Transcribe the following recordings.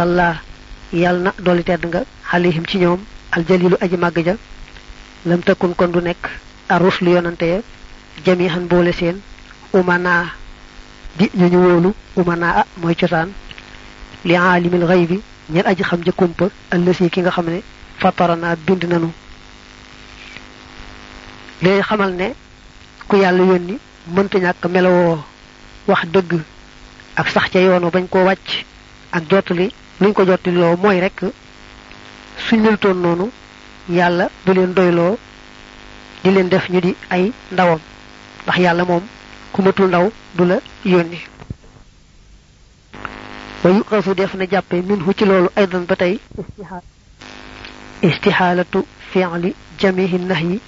salla yal na dolli tedd nga alayhim ci ñoom aljalilu aji màgg ja lam tëkkun kon du nekk arus lu yonante ya jamihan boole seen umana di ñu ñu wóolu umana a mooy cosaan li aalimil xaybi ñel aji xam ja kumpa ëllësi ki nga xam ne fatarana bind nanu léegi xamal ne ku yàlla yónni mënta ñàkk melowoo wax dëgg ak sax ca yoonu bañ koo wàcc ak jottali luñ ko jottali loo mooy rek suñ melutoon noonu yàlla du leen doyloo di leen def ñu di ay ndawam. Ndax yàlla moom ku matul ndaw du la yónni. Wa yuqasu def na jàppe min hu ci loolu aydan ba tey. Istixaalatu fi'li jamihi nahyi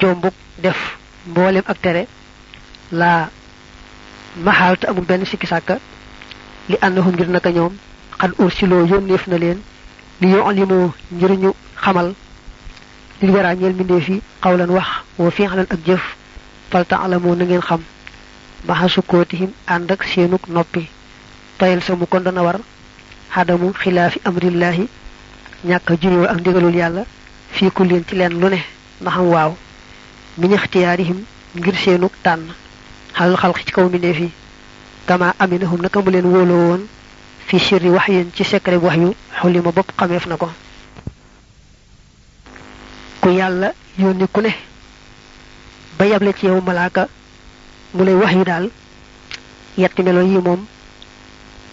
jombuk def mboolem ak tere. Laa maxaalta amul benn sikki sàkka li annahum ngir naka ñoom xad ursiloo yónneef na leen li yu'limu ngir ñu xamal li waraa ñeel mbindeef yi xawlan wax wa fi'lan ak jëf fal ta'lamu na ngeen xam maxa sukkootihim ànd ak seenuk noppi tayal sa mu kon dana war xadamu xilaafi amrillahi a juyoo ak ndigalul yàlla fii ku leen ci leen lu ne na xam waaw min ngir seenuk tànn xalal xalq ci kaw mbindeef yi kama aminahum naka mu fi sirri wax yéen ci secret wax yu xulli ma bopp xameef na ko ku yàlla yónni ku ne ba yable ci yow malaaka mu lay wax yu daal yetti melo yi moom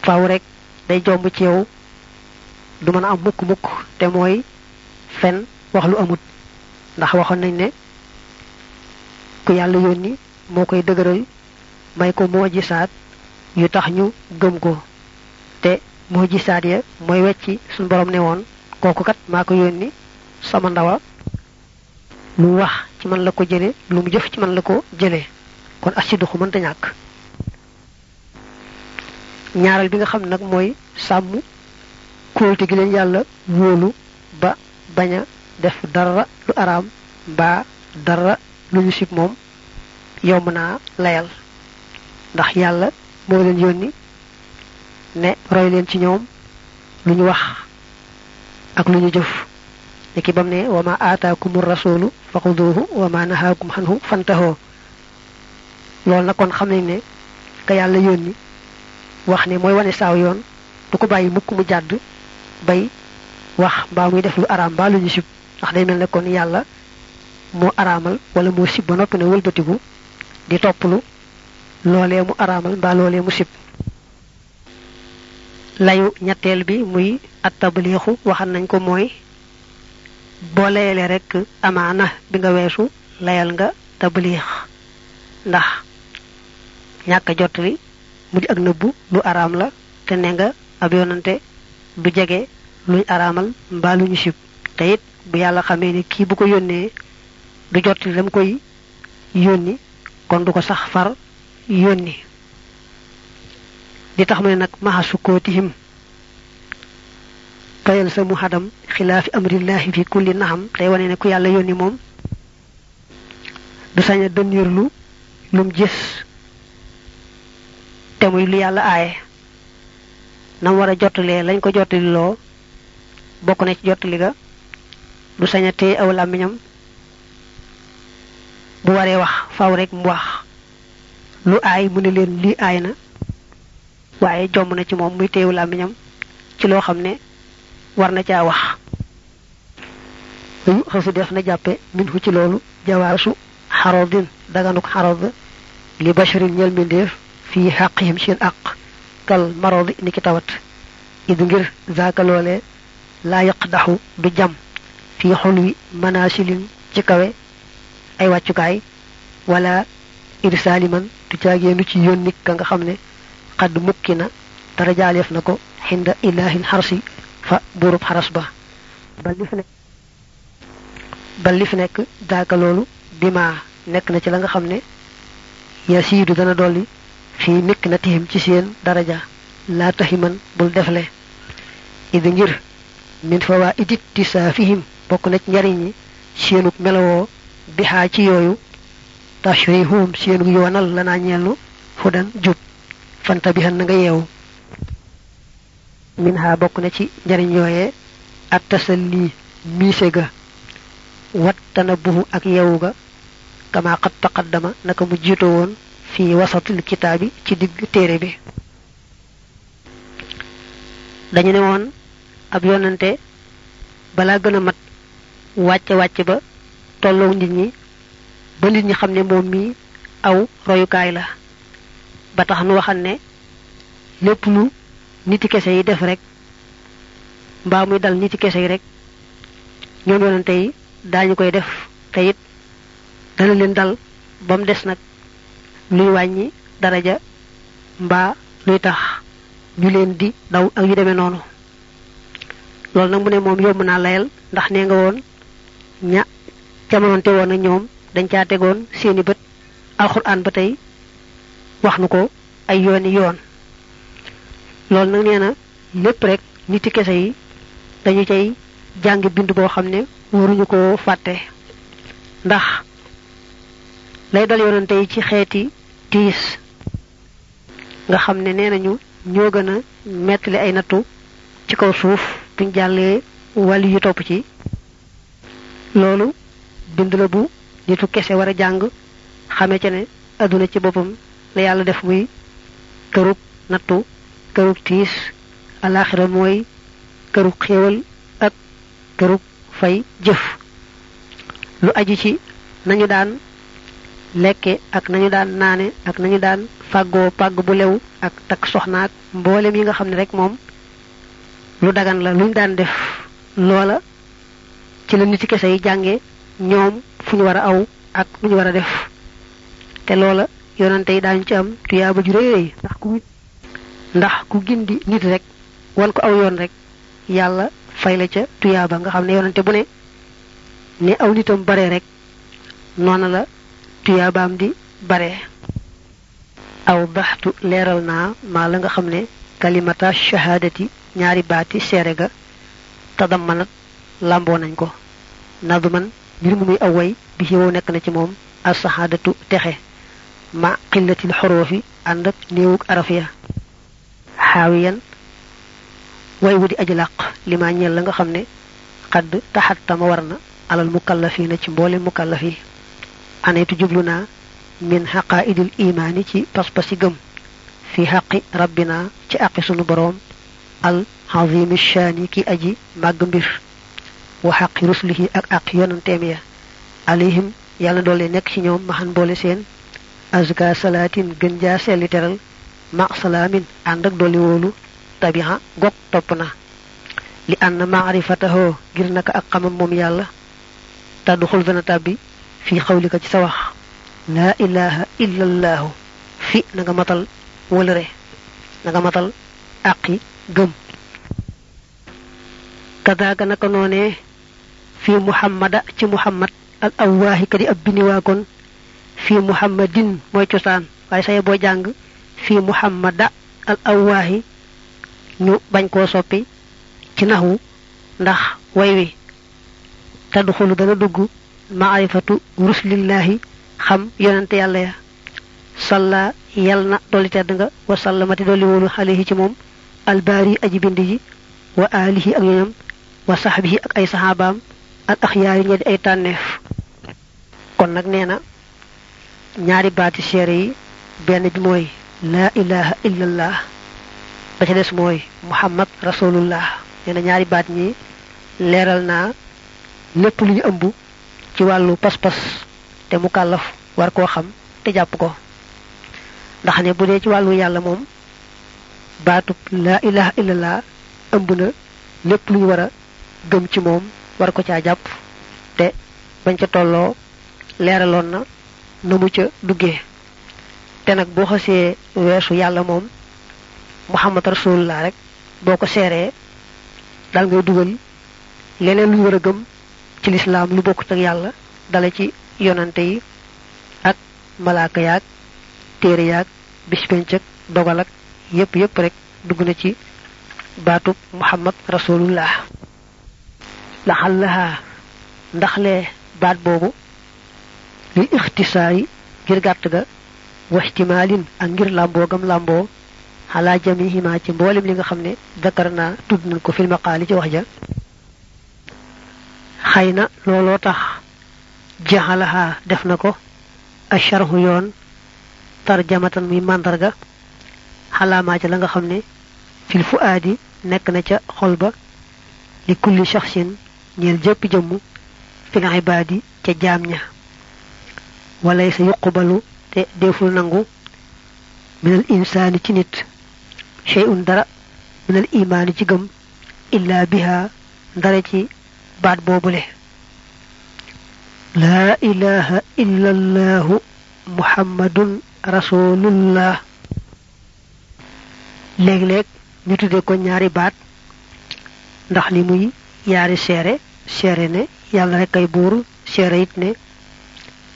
faaw rek day jomb ci yow du mën a am mukk mukk te mooy fen wax lu amut ndax waxoon nañ ne ku yàlla yónni moo koy may ko moo gisaat yu tax ñu gëm ko te moo gisaat ya mooy wecci suñ borom ne woon kooku kat maa ko yónni sama ndawa lu wax ci man la ko jële lu mu jëf ci man la ko jële. Kon asiduxu mënta ñàkk. Ñaaral bi nga xam nag mooy sàmm kóolte gi leen yàlla wóolu ba bañ a def dara lu araam mbaa dara lu ñu sib moom yomb naa layal. Ndax yàlla moo leen yónni ne roy leen ci ñoom lu ñu wax ak lu ñu jëf. Ki bam ne wa ma aataakumur rasulu wa ma nahaakum xanhu fantahoo. Loolu nag kon xam ne ka yàlla yónni wax ne mooy wane saaw yoon du ko bàyyi mukk mu jàdd bay wax mbaa muy def lu araam mbaa lu ñu sib. Ndax day mel ne kon yàlla moo araamal wala moo sib ba noppi ne di topplu loolee mu araamal mbaa loolee mu sib layu ñetteel bi muy at tabliixu waxal nañ ko mooy boo layalee rek amaana bi nga weesu layal nga tabliix. Ndax ñàkk jottali mu di ak nëbbu lu araam la te ne nga ab yonante du jege luñ araamal mbaa lu ñu sib. Te bu yàlla xamee ni kii bu ko yónnee du jottali dam koy kon du ko sax far di tax mu ne nag maxa sukkootihim fayal sa mu xadam xilaafi amrillahi fi kulli naxam tey wane ne ku yàlla yónni moom du gis te muy lu yàlla aaye nam war a jottalee lañ ko jottali loo bokk na ci jottali ga du sañ a téye aw làmmiñam bu waree wax faw rek mu wax lu aay mu ne leen lii aay na waaye jomb na ci moom muy teewu làmmiñam ci loo xam ne war na caa wax. Yu xasu def na jàppe minhu ci loolu jawaasu xarodin daganuk xarod li basharin ñel mbindeef fii xaqihim seen aq kal marodi ni ki tawat. Id ngir zaaka loole laa yaqdaxu du jam fii xulwi manasilin ci kawe ay wàccukaay wala irsaaliman du caageenu ci yónnik ka nga xam ne xadd mukki na dara jaaleef na ko xinda ilahin xarsi fa buurub xaras ba. Bal li fi nekk bal li nekk daaka loolu bima nekk na ci la nga xam ne yasiidu dana dolli fii mikk na tihim ci seen daraja laa taximan bul defle. Idi ngir min fawaa idit tisaafihim bokk na ci njariñ ñi seenuk melowoo bixaa ci yooyu tashrihum seenuk yoonal lanaa ñeelu fudan jub. Fanta bi na nga yeewu min ha bokk na ci njariñ yooyee at tasalli miise ga. Wat tanabuhu ak yewu ga kama qad taqaddama naka mu jiito woon fi wasatil kitaabi ci digg téere bi. Dañu ne woon ab yonante balaa gën a mat wàcce wàcce ba tolloo nit ñi ba nit ñi xam ne moom mi aw royukaay la ba tax nu waxal ne lépp lu niti kese yi def rek mbaa muy dal niti kese yi rek ñoom yonante yi daañu koy def. Te it dana leen dal ba mu des nag luy wàññi daraja mbaa luy tax ñu leen di daw ak yu demee noonu. Loolu nag mu ne moom yomb naa layal ndax nee nga woon ña jamononte woon ak ñoom dañ caa tegoon seeni bët. Alxuraan ba wax nu ko ay yooni yoon. Loolu nag nee na lépp rek niti kese yi dañu cay jàng bind boo xam ne waruñu ko fàtte. Ndax lay dal yonante yi ci xeeti tiis nga xam ne nee nañu ñoo gën a mettali ay nattu ci kaw suuf buñ jàllee wàlli yu topp ci. Loolu bind la bu nitu kese war a jàng xame ca ne adduna ci boppam la yàlla def muy kërug nattu kërug tiis alaxira mooy kërug xéewal ak kërug fay jëf. Lu aju ci nañu daan lekke ak nañu daan naane ak nañu daan fàggoo pàgg bu lew ak takk soxnaak mboolem yi nga xam rek moom lu dagan la luñ daan def loola ci la nit ci kese yi jànge ñoom fu ñu aw ak lu ñu def. Te loola yonante yi daañu ci am tuyaaba ju rëy ndax ku ndax ku gindi nit rek. Wan ko aw yoon rek. Yàlla fay la ca tuyaaba nga xam ne yonante bu ne ni aw nitam bare rek. Noona la tuyaabaam di bare. Aw baxtu leeral naa maa la nga xam ne kalimata shahaadati ñaari baati seere ga. Tadammanat làmboo nañ ko. Nadman mbir mu muy aw way bi ci wow nekk na ci moom alsahaadatu texe مع قلة الحروف عندك نيوك أرفيا حاويا. ويودي أجلاق لما نيلنغ خمني. قد تحت مورنا على المكلفين تشمبول المكلفين أنا تجبلنا من حقائد الإيمان تي بس بس في حق ربنا تي أقص البروم العظيم الشاني كي أجي مغمبر وحق رسله أقيان تيمية. عليهم يالا دولي نيك سي نيوم ما سين. azka salatin gën ja teral ma salamin and ak doli wolu tabiha gok topna li an ma'rifatahu gir naka ak mom yalla tadkhul dana tabbi fi khawlika ci sawax la ilaha illa allah fi nga matal wolere nga matal aqi gem kadaga naka noné fi muhammada ci muhammad al awahi kadi abini wa kon fi muhammadin mooy cosaan. Waaye saye boo jàng fi muhammada al awwaahi ñu bañ koo soppi ci naxwu ndax way wi tadxulu dana dugg maarifatu ruslillahi xam yonente yàlla ya. Salla yal na dolli tedd nga wa sallamati dolli wóolu alayhi ci moom albaari aji bind ji wa alihi ak ñoñam wa saxbihi ak ay saxaabaam al ñe di ay tànneef. Kon nag nee na ñaari baati seere yi. benn bi mooy laa ilaha illallah ba ca des mooy muhammad rasulullah nee na ñaari baat ñi leeral naa lépp lu ñu ëmb ci wàllu pas-pas te mu kàllaf war koo xam te jàpp ko. ndax ne bu dee ci wàllu yàlla moom baatub laa ilaha illallah ëmb na lépp lu ñu war a gëm ci moom war ko caa jàpp te bañ ca tolloo leeraloon na na mu ca duggee te nag boo xasee weesu yàlla moom muhammad rasulullah rek boo ko seeree dal ngay dugal leneen lu war a gëm ci lislaam lu bokkut ak yàlla dala ci yonante yi ak malaaka yaag téere yaag bispenc ak dogal ak yépp yépp rek dugg na ci baatub muhammad rasulullah laxallaha ndaxle baat boobu lil ixtisaari ngir gàtt ga waxtimaalin ak ngir làmboo gam làmboo ala jamihima ci mbolim li nga xamne dakar na tudd nañ ko fil maqali ci wax ja xayna lolo tax jaxalaha def nako asharhu yoon tarjamatan muy mandarga xalaamaa ca la nga xam ne fil fuaadi nekk na ca xol ba li kulli shaxsin ñeel jëpp jëmm fil ibaadi ca jaam ña walay sa yuqbalu te deful nangu. minal insaani ci nit shay'un dara. minal imaani ci gëm illa biha ndare ci baat boobule. laa ilaha illa allahu muhammadun rasulullah léeg-léeg ñu tudde ko ñaari baat ndax li muy yaari seere seere ne yàlla rek ay buur seere it ne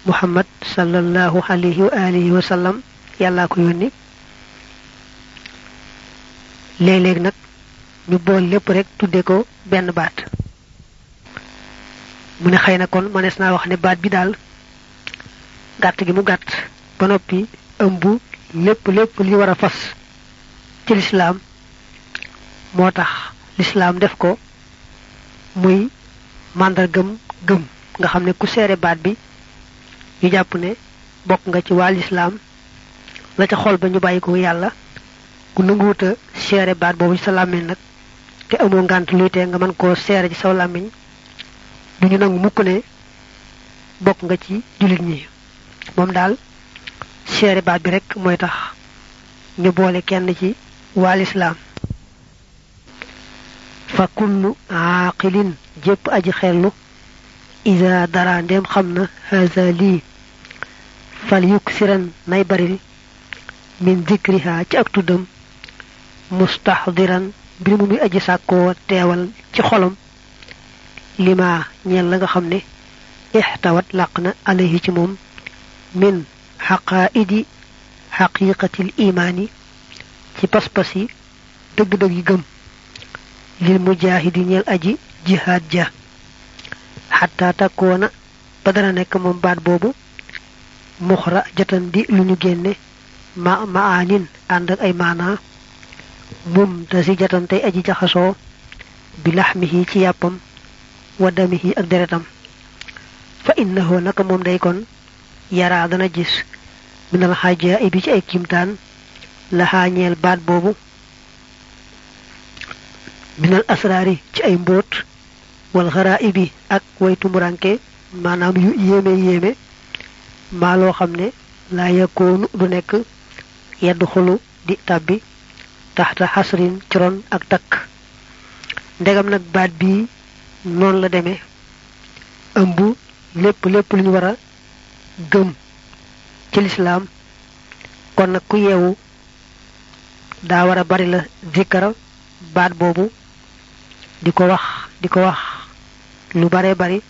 muhammad sallallahu alayhi wa alihi wa sallam yàllaa ko yónni léeg-léeg nag ñu bool lépp rek tudde ko benn baat mu ne xëy na kon manees naa wax ne baat bi daal gàtt gi mu gàtt ba noppi ëmb lépp lépp li war a fas ci lislaam moo tax lislaam def ko muy màndargam gëm nga xam ne ku seere baat bi ñu jàpp ne bokk nga ci waa lislaam la ca xol ba ñu bàyyi ko yàlla ku nanguwuta seere baat boobu ci sa làmmiñ nag te amoo luy tee nga mën koo seere ci saw làmmiñ ñu nangu mukk ne bokk nga ci jullit ñi. Daal seere baat bi rek mooy tax ñu boole kenn ci waa lislaam fa kullu aaqilin jépp aji xellu ida dara ndem xam na haza lii fal yuksiran nay baril min zikriha ci ak tuddam mustahdiran mbir mu aji ci xolam lima ñeel la nga xam ne ixtawat làq na alayhi ci min xaqaaidi xaqiqatil imaani ci pas-pas yi dëgg-dëgg yi gëm lil mujaahidi ñeel aji jihaad ja xataa takkoona ba dana nekk baat muxra jatan di lu ma maanin ànd ak ay maanaa mum dasi jatan tey aji jaxasoo bi ci wa damihi ak deretam. Fa innahu naka moom day kon yaraa dana gis minal xaaja bi ci ay kimtaan la xaañeel baat boobu minal asraari ci ay wal ibi ak way tumuranke maanaam yu yéeme yéeme maa loo xam ne laa yakoonu du nekk yedd xulu di tàbbi taxta xasrin ci ak takk ndegam nag baat bii noonu la demee ëmb lépp lépp lu ñu war a gëm ci lislaam kon nag ku yeewu daa war a bari la zikkara baat boobu di ko wax di ko wax lu bare bari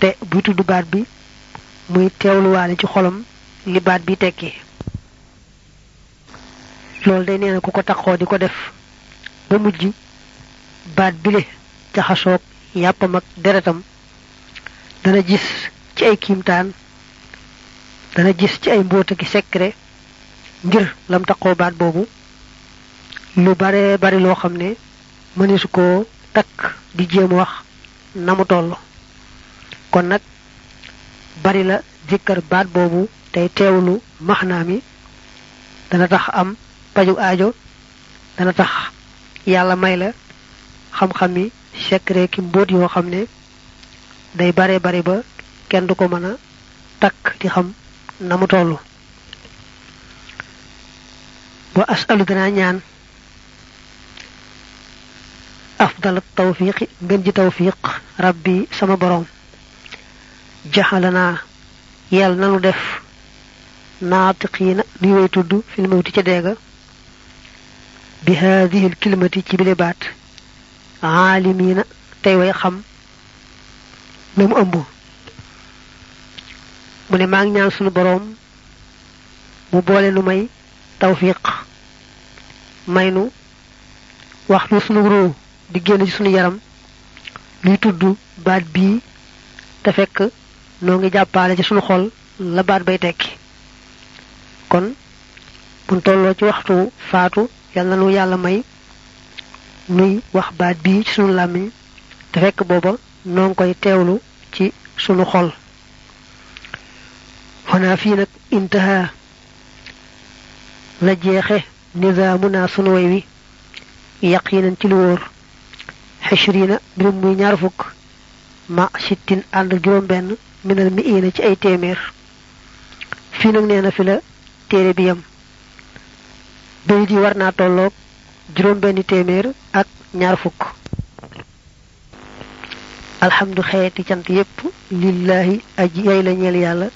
te buy tudd baat bi muy teewluwaale ci xolam li baat bi tekki loolu day nee na ku ko taxoo di def ba mujj baat bile jaxasoog yàppam ak deretam dana gis ci ay kiimtaan dana gis ci ay ki secret ngir lam taxoo baat boobu. Lu bare bari loo xam ne mëneesu koo di jéem wax na mu toll. Kon nag bari la zikkar baat boobu tey teewlu maxnaa mi. Dana tax am paju aajo dana tax yàlla may la xam-xam yi secret ki mbóot yoo xam ne day bare bari ba kenn du ko mën a takk di xam na mu wa asalu danaa ñaan afdal tawfiqi ngën ji tawfiq rabbi sama borom جهلنا يال نانو ناطقين لي وي في الموت تي ديغا بهذه الكلمة تي بلي بات عالمين تي وي خم نم امبو من ماغ نيان سونو بروم مو ماي توفيق ماينو واخلو سونو رو دي ген سونو يارام لي بي تفك noo ngi jàppaale ci sunu xol la baat bay tekki. kon bu tolloo ci waxtu faatu yal na nu yàlla may nuy wax baat bii ci sunu làmmiñ te fekk booba noo ngi koy teewlu ci sunu xol. Fii nag intaha la jeexe nizaamuna sunu way wi yaqinan ci lu xishrina mbirum muy ñaar fukk ma sittin ànd juróom benn minal mi iina ci ay téeméer. Fii nag nee fi la téere bi yam bayit yi war naa tolloog juróom benni téeméer ak ñaar fukk. Alhamdu xeeti cant yépp lillahi aji yay la ñeel yàlla.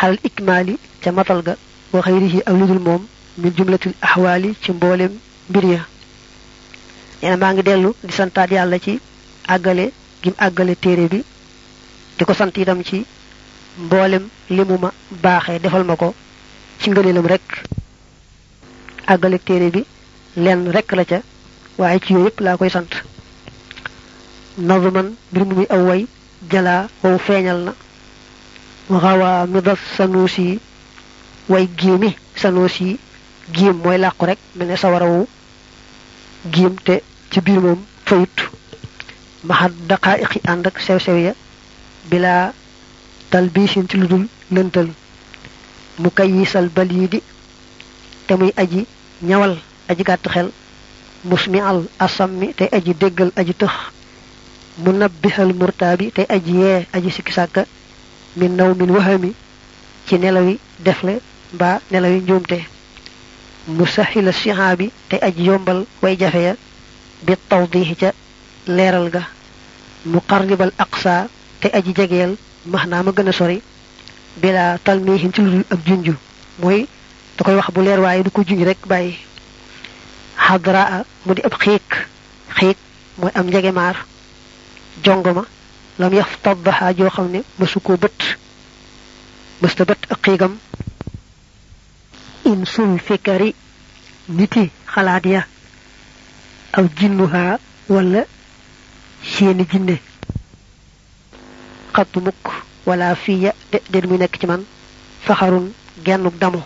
Xalal ikmaali ca matal ga. Wa xayrihi ak ludul moom min jumlatil axwaali ci mboolem mbir ya. Nee maa ngi dellu di santaat yàlla ci àggale gim àggale téere bi. Di ko sant itam ci mboolem li mu ma baaxee defal ma ko ci ngëneelam rek. Àggale téere bi lenn rek la ca waaye ci yooyu laa koy sant. Nazman mbir mu muy jalaa wow feeñal na. Waxawaa mi das sanuusi way giimi sanuusi. Giim mooy làqu rek mel sawarawu giim te ci biir moom fayut. Maxat daqaa'iqi ànd ak sew-sew ya bilaa talbiisin ci lu dul lëntal mu kayisal baliidi te muy aji ñawal aji gàtt xel. Musmi al asammi tey aji déggal aji tëx. Mu nabbihal murtaabi tey aji yee aji sikki sàkka. Min naw min wahami ci nelawi defle mbaa nelawi njuumte. Mu sahila sihaabi tey aji yombal way jafe ya. Bi tawdihi ca leeral ga. Aqsa tey aji jegeel max naa ma gën a sori bila talmihin ci lu dul ak junju mooy da koy wax bu leer waaye du ko junj rek bàyyi xadraa mu di ab xiik xiik mooy am njegemaar jongoma lam yaf taddaxa joo xam ne mësu koo bët mësta bët ak xiigam in sul fikari niti xalaat ya aw jinnuhaa wala seeni jinne xattu mukk wala fiya de muy nekk ci man faxarun gennuk damu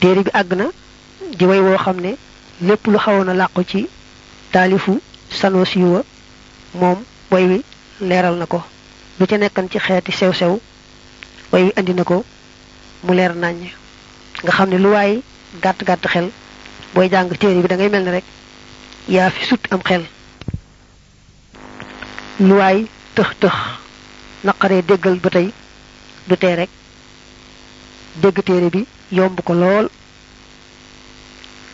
téere bi àgg na di way woo xam ne lépp lu xawoon a làqu ci taalifu sanosi wa way wi leeral na ko. Lu nekkan ci xeeti sew-sew way andi na mu leer naññ. Nga xam lu waay gàtt-gàtt xel bi da ngay rek fi sut am xel. Lu tëx tëx. Naqaree déggal ba tey. Du tee rek. Dégg téere bi yomb ko lool.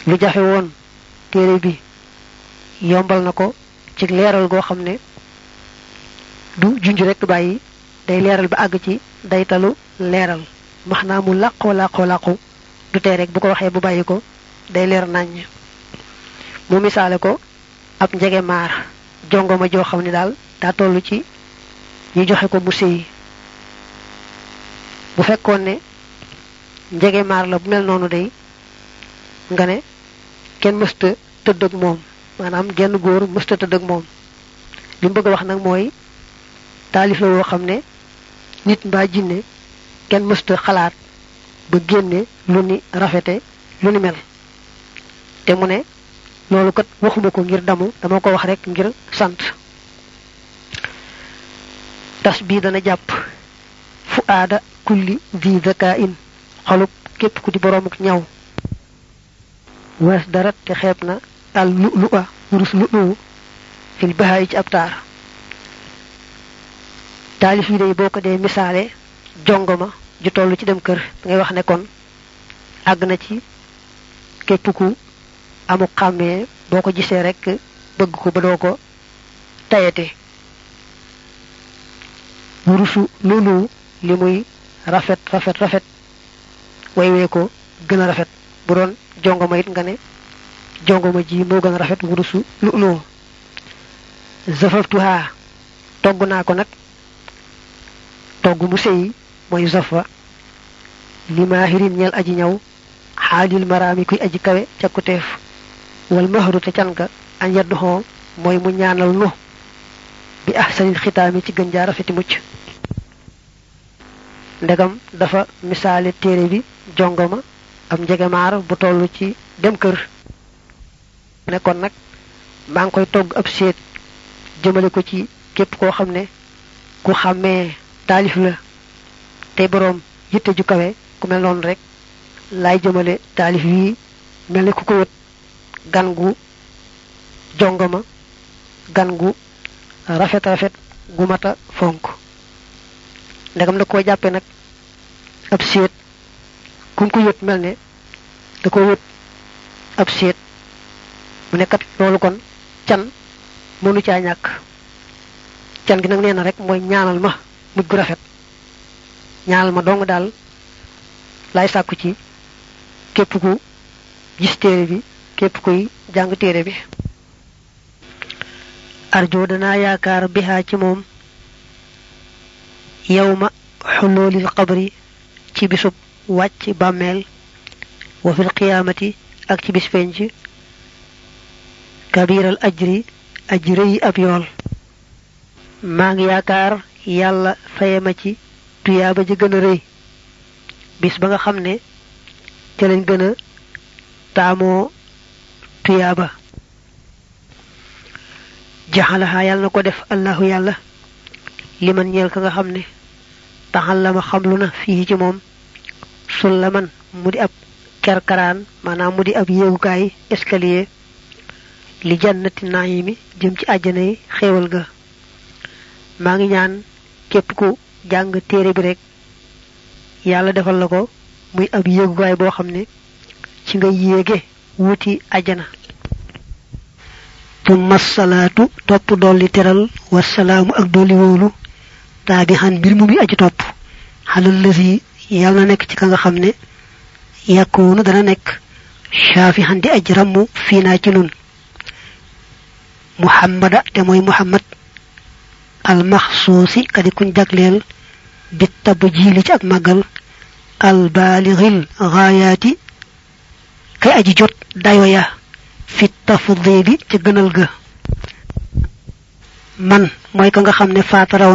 Lu jafe woon téere bi yombal na ko ci leeral goo xam ne du junj rek bàyyi. Day leeral ba àgg ci daytalu leeral. Max naa mu làqoo làqoo làqu. Du tee rek bu ko waxee bu bàyyi ko. Day leer naññ mu misaale ko ab njege maar. Jongoma joo xam ne daal daa toll ci ñu joxe ko mu sëyi bu fekkoon ne njege maar la bu mel noonu day nga ne kenn mësta tëdd ak moom. maanaam genn góor mësta tëdd ak moom. li mu bëgg wax nag mooy taalif la woo xam ne nit mbaa jinne kenn mësta xalaat ba génne lu ni rafete lu ni mel. te mu ne loolu kat waxuma ko ngir damu dama ko wax rek ngir sant. Tas bii dana jàpp. Fu aada kulli di zaka in xolub képp ku di boroomuk ñaw. Wees dara te xeeb na al lu lu a wurus fil bahaay ci ab taar. Yi day boo ko dee misaale jongoma ju toll ci dem kër ngay wax ne kon àgg na ci képp ku amu xàmmee boo ko gisee rek bëgg ko ba doo ko tayete wurusu loolu li muy rafet rafet rafet. Waywee ko gën a rafet. Bu doon jongoma it nga ne jongoma ji moo gën rafet wurusu loolu zafaftuha togg naa ko nag. Togg mu sëyi mooy zafa li maahirin ñeel aji ñaw xaalil maraami kuy aji kawe cakkuteef wal mahru te can ga añ yadduxoo mooy mu ñaanal nu bi ahsanil xitaami ci gën jaa rafeti mucc. Ndegam dafa misaale téere bi jongoma ab njegemaar bu toll ci dem kër. Ne kon nag maa ngi koy togg ab seet jëmale ko ci képp koo xam ne ku xàmmee taalif la tey boroom yitte ju kawe ku mel noonu rek laay jëmale taalif yi mel ne ku ko wët. Gan gu jongama gan gu rafet rafet gu mata fonk. Ndegam da koo jàppe nag ab seet. Kum ko yët mel ne da ko wët ab seet. Mu kon can mënu caa ñàkk. Can gi nag nee na rek mooy ñaanal ma mujj gu rafet. Ñaanal ma dong daal laay sàkku ci képp ku gis téere bi képp kuy jàng téere bi. Arjo bihaa ci ajri ajri yi ab yool maa ngi yaakaar yàlla faye ma ci tuyaaba ji gën a rëy bis ba nga xam ne ca lañ gën a taamoo tuyaaba jaxalaha yàlla na ko def allahu yàlla liman ñeel ka nga xam ne taxallama xamlu na fii ci moom sullaman mu di ab kerkaraan maanaam mu di ab yéegukaay escalier li jannati naayimi jëm ci àjjana yi xéewal ga maa ngi ñaan képp ku jàng téere bi rek yàlla defal la ko muy ab yéegukaay boo xam ne ci nga yéege wuti àjjana tumma salaatu topp dolli teral wasalaamu ak dolli wóolu taabi xan mbir mu muy aji topp xalal lësi yàlla na nekk ci ka nga xam ne yàkkoonu dana nekk shaafi xan di aj ramm fii ci nun muhammada te mooy muhammad almaxsuusi kadi kuñ jagleel bi tab jiili ci ak màggal albaalixil gaayaati kay aji jot dayo ya fi tafdili ca gënal ga man mooy ka nga xam ne faataraw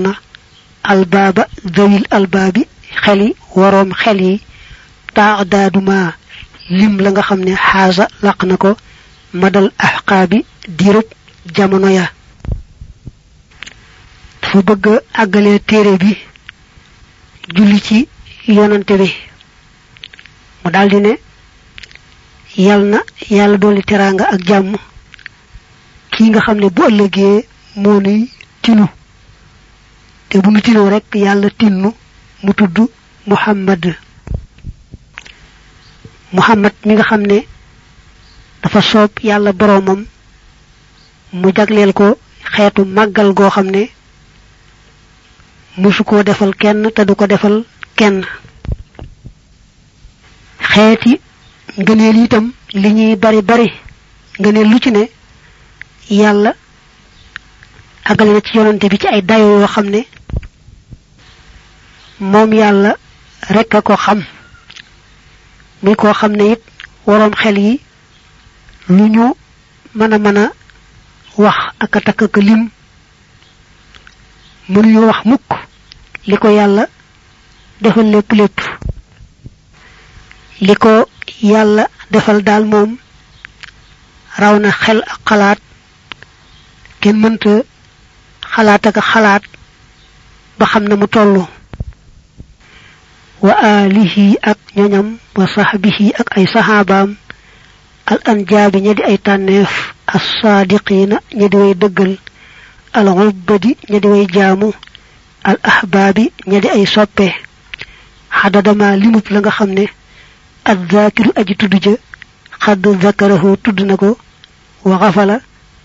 albaaba zawil albaabi xeli waroom xel yi taadaaduma lim la nga xam ne xaasa laq na ko madal axqaabi diirub jamono ya dafa bëgg àggalee téere bi julli ci yonante bi mu daldi ne yal na yàlla dolli teraanga ak jàmm kii nga xam ne bu ëllëgee moo nuy tinu te bu nu tinoo rekk yàlla tinnu mu tudd muhammad. Muhammad mi nga xam ne dafa soob yàlla boroomam mu jagleel ko xeetu màggal goo xam ne musu koo defal kenn te du ko defal kenn. Xeeti ngëneel itam li ñuy bari bari ngëneel lu ci ne yàlla àggale na ci yonante bi ci ay dayo yoo xam ne moom yàlla rek ko xam muy koo xam ne it waroom xel yi lu ñu mën a wax ak a takk ak lim mënuñu wax mukk li ko yàlla defal lépp lépp li ko yàlla defal daal moom raw na xel ak xalaat kenn mënta xalaat ak xalaat ba xam na mu tollu wa alihi ak ñoñam wa sahbihi ak ay sahabaam al anjaabi ña di ay tànneef as-saadiqiina ña di way dëggal al ubbadi ña di way jaamu al ahbaabi ña di ay soppe xadadama limub la nga xam ne azzaakiru aji tudd ja xadd zakarahu tudd na ko wa xafala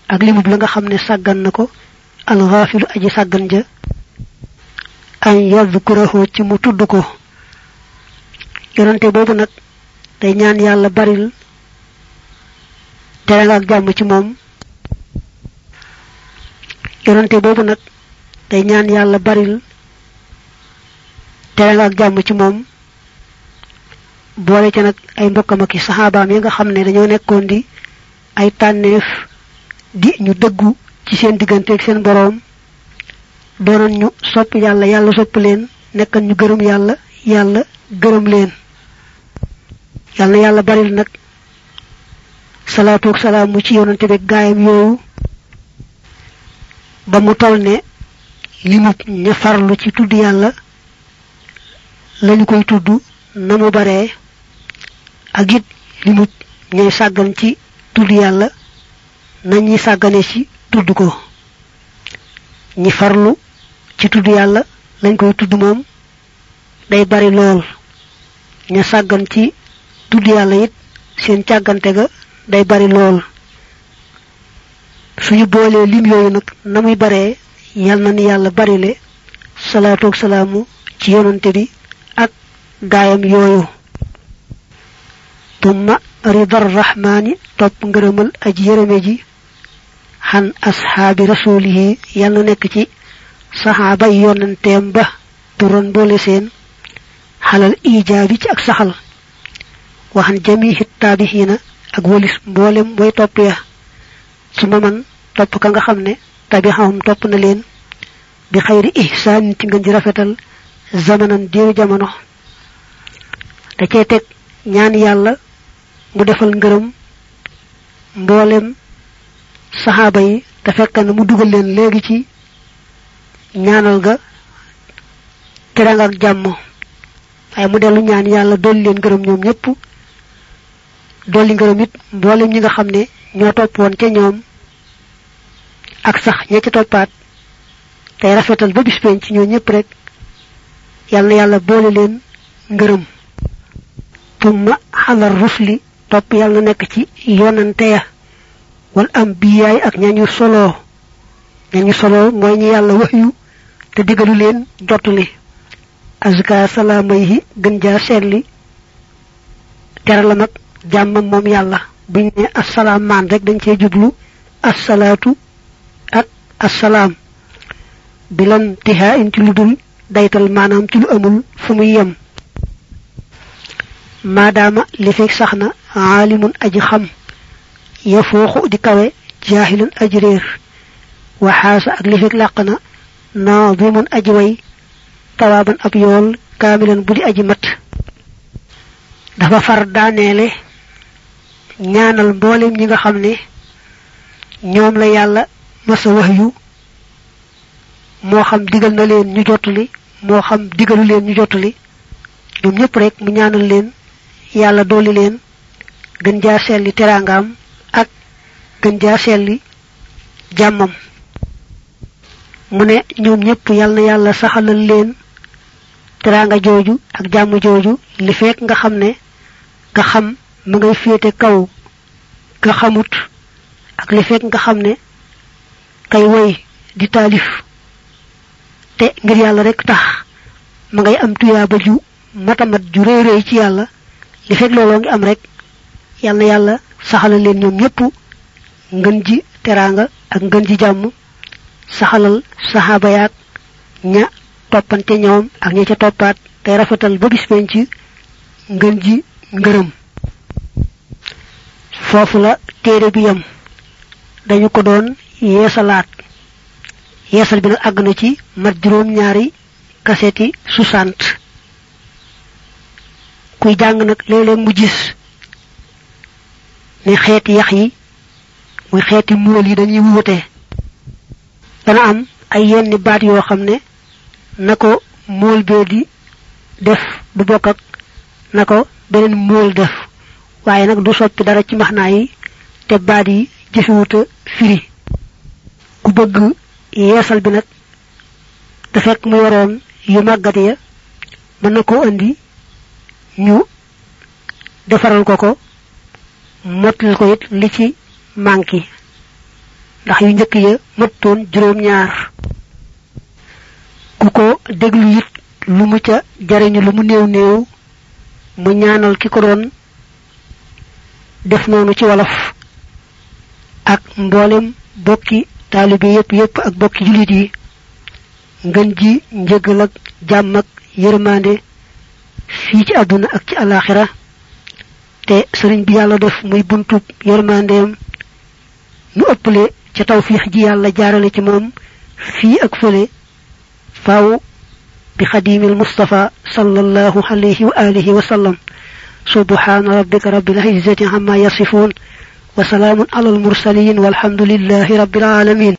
ak limub la nga xam ne sàggan na ko al xaafilu aji sàggan ja an yadkurahu ci mu tudd ko. Yonante boobu nag day ñaan yàlla baril tere nga ak ci moom. Yonante boobu nag day ñaan yàlla baril tere nga ak jàmm ci moom. Boole ca nag ay mbokkam ak saxaabaam yi nga xam ne dañoo nekkoon di ay tànneef di ñu dëggu ci seen diggante ak seen boroom doonoon ñu sopp yàlla yàlla sopp leen nekkan ñu gërëm yàlla yàlla gërëm leen. Yàlla yàlla baril nag salaatu ak salaamu ci yonante bi gaayam yooyu ba mu tol ne limub ña farlu ci tudd yàlla lañu koy tudd na mu baree ak it limub ñay sàggan ci tudd yàlla nañuy sàggane ci tudd ko. Ñi farlu ci tudd yàlla lañ koy tudd moom. Day bari lool. Ña sàggan ci tudd yàlla it seen càggante ga day bari lool. Suñu boolee lim yooyu nag na muy baree yal na ni yàlla barile salaatu ak salaamu ci yonante bi ak gaayam yooyu. Tumma ridar rahmaani topp ngërëmal aji yërëme ak saxal waxan jamihi taabixiina ak walis mboolem way topp ya su ma man topp ka nga xam ne tabixahum topp na leen bi xayri ihsaan ci ngën ji rafetal zamanan diiru jamono da cee teg ñaan yàlla mu defal ngërëm mboolem saxaaba yi te fekk na mu dugal leen léegi ci ñaanal ga teranga ak jàmm. Waaye mu dellu ñaan yàlla dolli leen ngërëm ñoom ñëpp dolli ngërëm it mboolem ñi nga xam ne ñoo topp woon ca ñoom ak sax ña ca toppaat. Tey rafetal ba bis penc ñoo ñëpp rek yal na yàlla boole leen ngërëm. Tumma rusli topp yàlla nekk ci yonante ya wal am biyaay ak ñañu solo. Ñañu solo mooy ñi yàlla wax yu te digalu leen jottali azka salaamayhi gën jaa seetli. Teralam ak jàmmam moom yàlla. Buñ ne assalaam maan rek dañ cee jublu. Assalaatu ak assalaam. Bilan tihaa in ci daytal maanaam ci lu amul fu muy yem. Maadaama li fekk sax na aalimun aji xam ya fooxu di kawe jaahilun aj réer. Waxaasa ak li fekk làq na naadimun aji way tawaaban ab yool kaamilan bu di aji mat. Dafa far daaneele ñaanal mboolem ñi nga xam ne ñoom la yàlla masa wax yu moo xam digal na leen ñu jottali moo xam digalu leen ñu jottali. Ñoom ñëpp rek mu ñaanal leen yàlla dooli leen gën jaa selli teraangaam gën jaa selli jàmmam. Mu ne ñoom ñëpp yàlla na yàlla saxalal leen teraanga jooju ak jàmm jooju. Li fekk nga xam ne nga xam mu ngay féete kaw nga xamut ak li fekk nga xam ne kay woy di taalif. Te ngir yàlla rek tax ma ngay am tuyaaba ju matamat ju réy réy ci yàlla. Li fekk looloo ngi am rek yal saxalal leen ñoom ñëpp ngën ji teraanga ak ngën ji jàmm saxalal saxaaba yaag ña toppante ñoom ak ña ca toppaat tey rafetal ba bis penc ngën ji ngërëm. Foofu la téere bi yam dañu ko doon yeesalaat. Yeesal bi nag àgg ci mat ñaari kaseti soixante. Kuy jàng nag léeg-léeg mu gis ni xeeti yax muy xeeti muul yi dañuy wuute. Dana am ay yenn baat yoo xam ne na ko mool bee di def du bokk ak na ko beneen mool def. Waaye nag du soppi dara ci maxnaa yi te baat yi jëfewuta firi. Ku bëgg yeesal bi nag te fekk mu yu màggat ya mën na koo andi ñu defaral ko ko mottal ko it li ci manki ndax yu njëkk ya mëttoon juróom ñaar ku ko déglu it lu mu ca jariñu lu mu néew néew mu ñaanal ki ko doon def noonu ci wolof ak mboolem bokki taalibe yépp yépp ak bokki julit yi. Ngën ji njëgal ak jàmm ak yërmande fii ci àdduna ak ci alaxira te sëriñ bi yàlla def muy buntub yërmandeem nu ëppale ca tawfiix ji yàlla jaarale ci moom fii ak fële faaw bi xadimil mustafa sallallahu alayhi wa alihi wa sallam سبحان ربك رب العزة عما يصفون وسلام على المرسلين والحمد لله رب العالمين